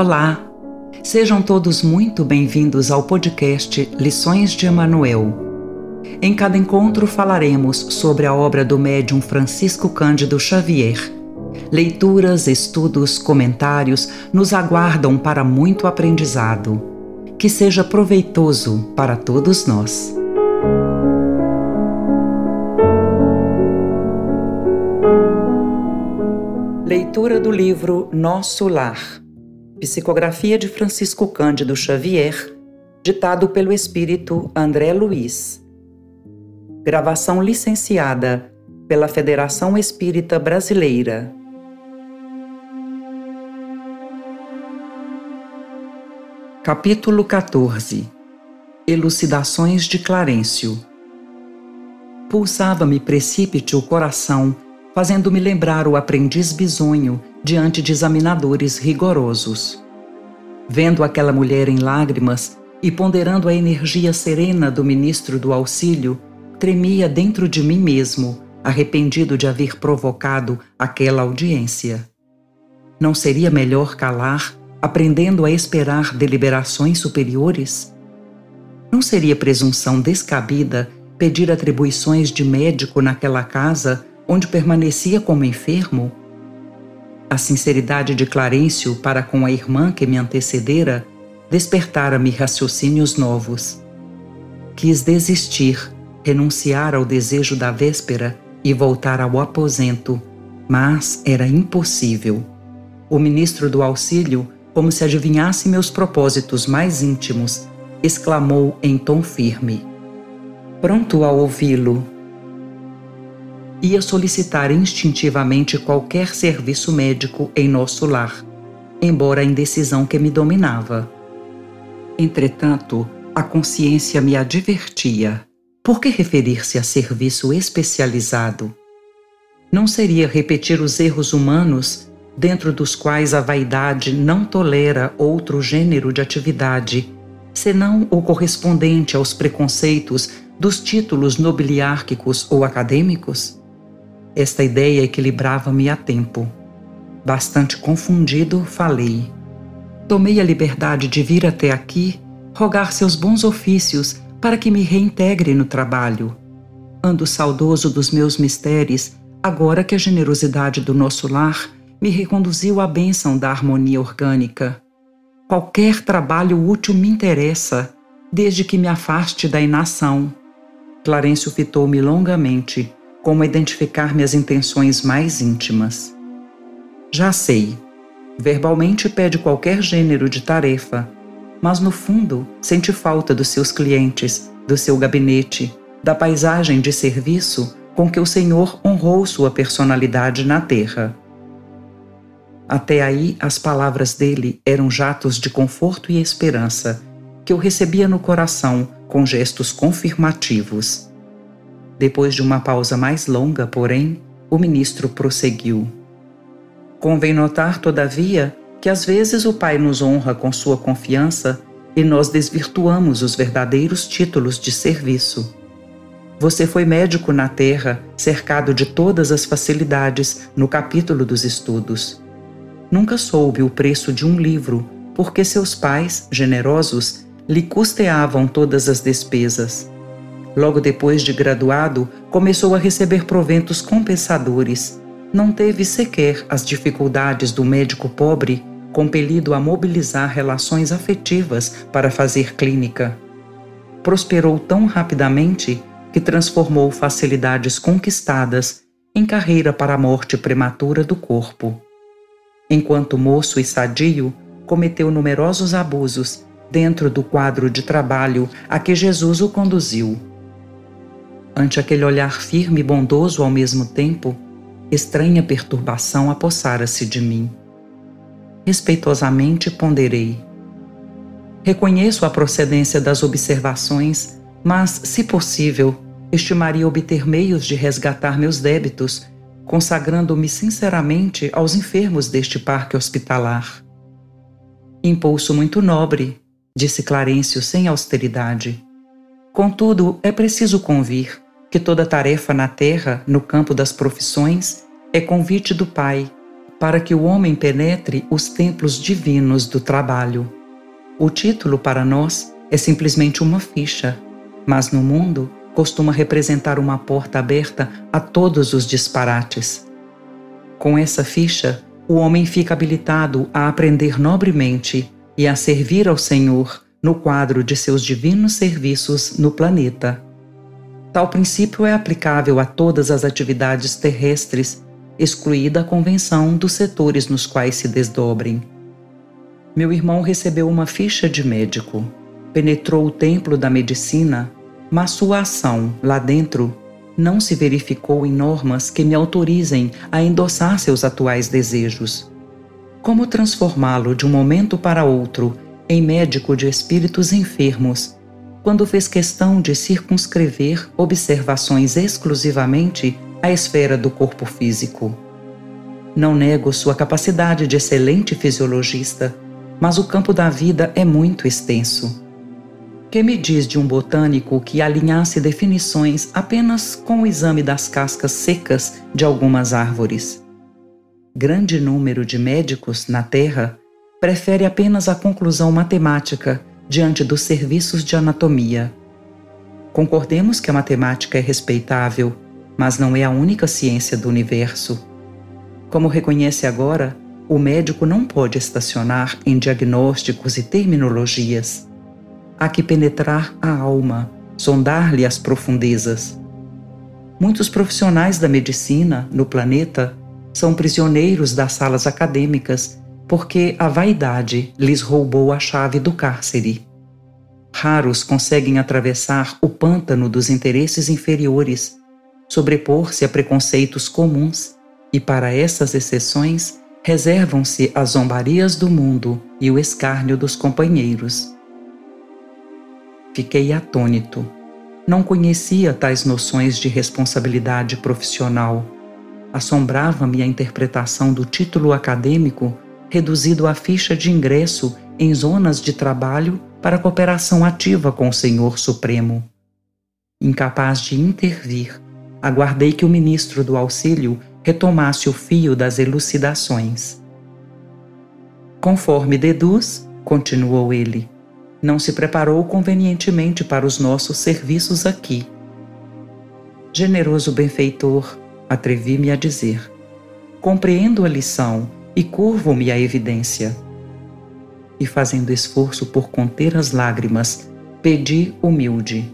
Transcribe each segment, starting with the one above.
Olá! Sejam todos muito bem-vindos ao podcast Lições de Emanuel. Em cada encontro falaremos sobre a obra do médium Francisco Cândido Xavier. Leituras, estudos, comentários nos aguardam para muito aprendizado. Que seja proveitoso para todos nós. Leitura do livro Nosso Lar Psicografia de Francisco Cândido Xavier, ditado pelo espírito André Luiz. Gravação licenciada pela Federação Espírita Brasileira. Capítulo 14 Elucidações de Clarencio Pulsava-me precípite o coração, fazendo-me lembrar o aprendiz bisonho diante de examinadores rigorosos. Vendo aquela mulher em lágrimas e ponderando a energia serena do ministro do auxílio, tremia dentro de mim mesmo, arrependido de haver provocado aquela audiência. Não seria melhor calar, aprendendo a esperar deliberações superiores? Não seria presunção descabida pedir atribuições de médico naquela casa onde permanecia como enfermo? A sinceridade de Clarencio para com a irmã que me antecedera despertara-me raciocínios novos. Quis desistir, renunciar ao desejo da véspera e voltar ao aposento, mas era impossível. O ministro do auxílio, como se adivinhasse meus propósitos mais íntimos, exclamou em tom firme: Pronto a ouvi-lo, ia solicitar instintivamente qualquer serviço médico em nosso lar, embora a indecisão que me dominava. Entretanto, a consciência me advertia. Por que referir-se a serviço especializado? Não seria repetir os erros humanos, dentro dos quais a vaidade não tolera outro gênero de atividade, senão o correspondente aos preconceitos dos títulos nobiliárquicos ou acadêmicos? Esta ideia equilibrava-me a tempo. Bastante confundido, falei. Tomei a liberdade de vir até aqui rogar seus bons ofícios para que me reintegre no trabalho. Ando saudoso dos meus mistérios, agora que a generosidade do nosso lar me reconduziu à bênção da harmonia orgânica. Qualquer trabalho útil me interessa, desde que me afaste da inação. Clarencio fitou-me longamente como identificar minhas intenções mais íntimas. Já sei, verbalmente pede qualquer gênero de tarefa, mas no fundo sente falta dos seus clientes, do seu gabinete, da paisagem de serviço com que o Senhor honrou sua personalidade na terra. Até aí, as palavras dele eram jatos de conforto e esperança, que eu recebia no coração com gestos confirmativos. Depois de uma pausa mais longa, porém, o ministro prosseguiu. Convém notar, todavia, que às vezes o Pai nos honra com sua confiança e nós desvirtuamos os verdadeiros títulos de serviço. Você foi médico na terra, cercado de todas as facilidades no capítulo dos estudos. Nunca soube o preço de um livro, porque seus pais, generosos, lhe custeavam todas as despesas. Logo depois de graduado, começou a receber proventos compensadores. Não teve sequer as dificuldades do médico pobre, compelido a mobilizar relações afetivas para fazer clínica. Prosperou tão rapidamente que transformou facilidades conquistadas em carreira para a morte prematura do corpo. Enquanto moço e sadio, cometeu numerosos abusos dentro do quadro de trabalho a que Jesus o conduziu. Ante aquele olhar firme e bondoso ao mesmo tempo, estranha perturbação apossara-se de mim. Respeitosamente ponderei. Reconheço a procedência das observações, mas, se possível, estimaria obter meios de resgatar meus débitos, consagrando-me sinceramente aos enfermos deste parque hospitalar. Impulso muito nobre, disse Clarencio sem austeridade. Contudo, é preciso convir que toda tarefa na terra, no campo das profissões, é convite do Pai, para que o homem penetre os templos divinos do trabalho. O título para nós é simplesmente uma ficha, mas no mundo costuma representar uma porta aberta a todos os disparates. Com essa ficha, o homem fica habilitado a aprender nobremente e a servir ao Senhor no quadro de seus divinos serviços no planeta. Tal princípio é aplicável a todas as atividades terrestres, excluída a convenção dos setores nos quais se desdobrem. Meu irmão recebeu uma ficha de médico, penetrou o templo da medicina, mas sua ação lá dentro não se verificou em normas que me autorizem a endossar seus atuais desejos. Como transformá-lo de um momento para outro em médico de espíritos enfermos, quando fez questão de circunscrever observações exclusivamente à esfera do corpo físico? Não nego sua capacidade de excelente fisiologista, mas o campo da vida é muito extenso que me diz de um botânico que alinhasse definições apenas com o exame das cascas secas de algumas árvores? Grande número de médicos na Terra prefere apenas a conclusão matemática diante dos serviços de anatomia. Concordemos que a matemática é respeitável, mas não é a única ciência do universo. Como reconhece agora, o médico não pode estacionar em diagnósticos e terminologias há que penetrar a alma, sondar-lhe as profundezas. Muitos profissionais da medicina no planeta são prisioneiros das salas acadêmicas porque a vaidade lhes roubou a chave do cárcere. Raros conseguem atravessar o pântano dos interesses inferiores, sobrepor-se a preconceitos comuns e, para essas exceções, reservam-se as zombarias do mundo e o escárnio dos companheiros. Fiquei atônito. Não conhecia tais noções de responsabilidade profissional. Assombrava-me a interpretação do título acadêmico reduzido à ficha de ingresso em zonas de trabalho para cooperação ativa com o Senhor Supremo. Incapaz de intervir, aguardei que o ministro do auxílio retomasse o fio das elucidações. Conforme deduz, continuou ele, não se preparou convenientemente para os nossos serviços aqui. Generoso benfeitor, atrevi-me a dizer, compreendo a lição e curvo-me à evidência. E fazendo esforço por conter as lágrimas, pedi humilde.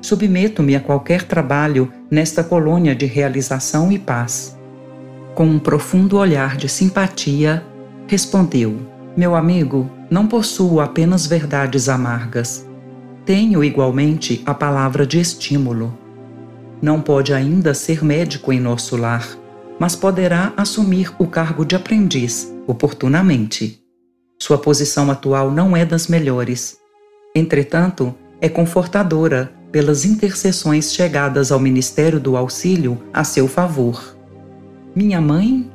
Submeto-me a qualquer trabalho nesta colônia de realização e paz. Com um profundo olhar de simpatia, respondeu: Meu amigo, não possuo apenas verdades amargas. Tenho igualmente a palavra de estímulo. Não pode ainda ser médico em nosso lar, mas poderá assumir o cargo de aprendiz oportunamente. Sua posição atual não é das melhores. Entretanto, é confortadora pelas intercessões chegadas ao Ministério do Auxílio a seu favor. Minha mãe?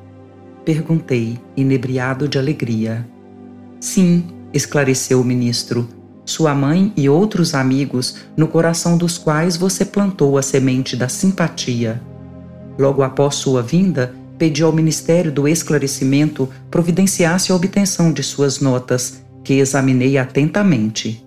Perguntei, inebriado de alegria. Sim, esclareceu o ministro, sua mãe e outros amigos, no coração dos quais você plantou a semente da simpatia. Logo após sua vinda, pediu ao Ministério do Esclarecimento providenciasse a obtenção de suas notas, que examinei atentamente.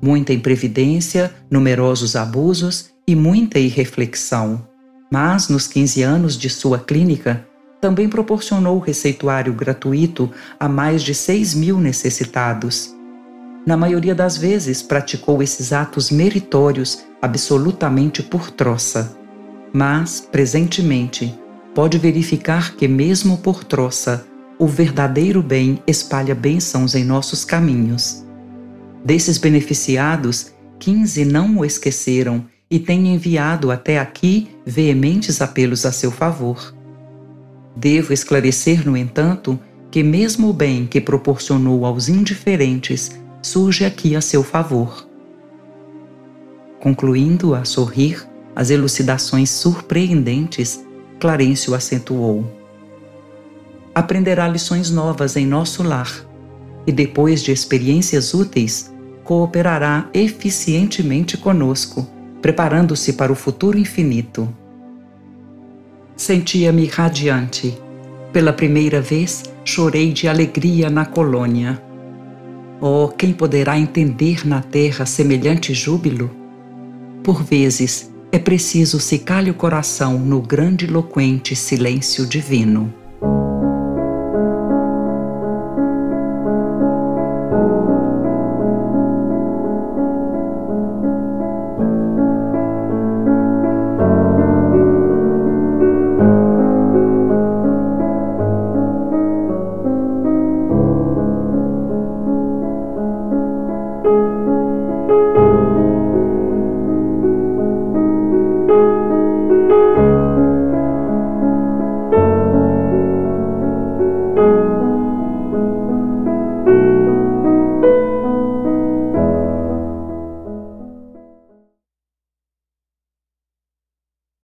Muita imprevidência, numerosos abusos e muita irreflexão. Mas, nos 15 anos de sua clínica, também proporcionou receituário gratuito a mais de 6 mil necessitados. Na maioria das vezes, praticou esses atos meritórios absolutamente por troça. Mas, presentemente, pode verificar que, mesmo por troça, o verdadeiro bem espalha bênçãos em nossos caminhos. Desses beneficiados, 15 não o esqueceram e têm enviado até aqui veementes apelos a seu favor. Devo esclarecer, no entanto, que mesmo o bem que proporcionou aos indiferentes surge aqui a seu favor. Concluindo a sorrir as elucidações surpreendentes, Clarencio acentuou. Aprenderá lições novas em nosso lar e, depois de experiências úteis, cooperará eficientemente conosco, preparando-se para o futuro infinito. Sentia-me radiante. pela primeira vez, chorei de alegria na colônia. Oh, quem poderá entender na terra semelhante júbilo? Por vezes, é preciso se calhe o coração no grande eloquente silêncio divino.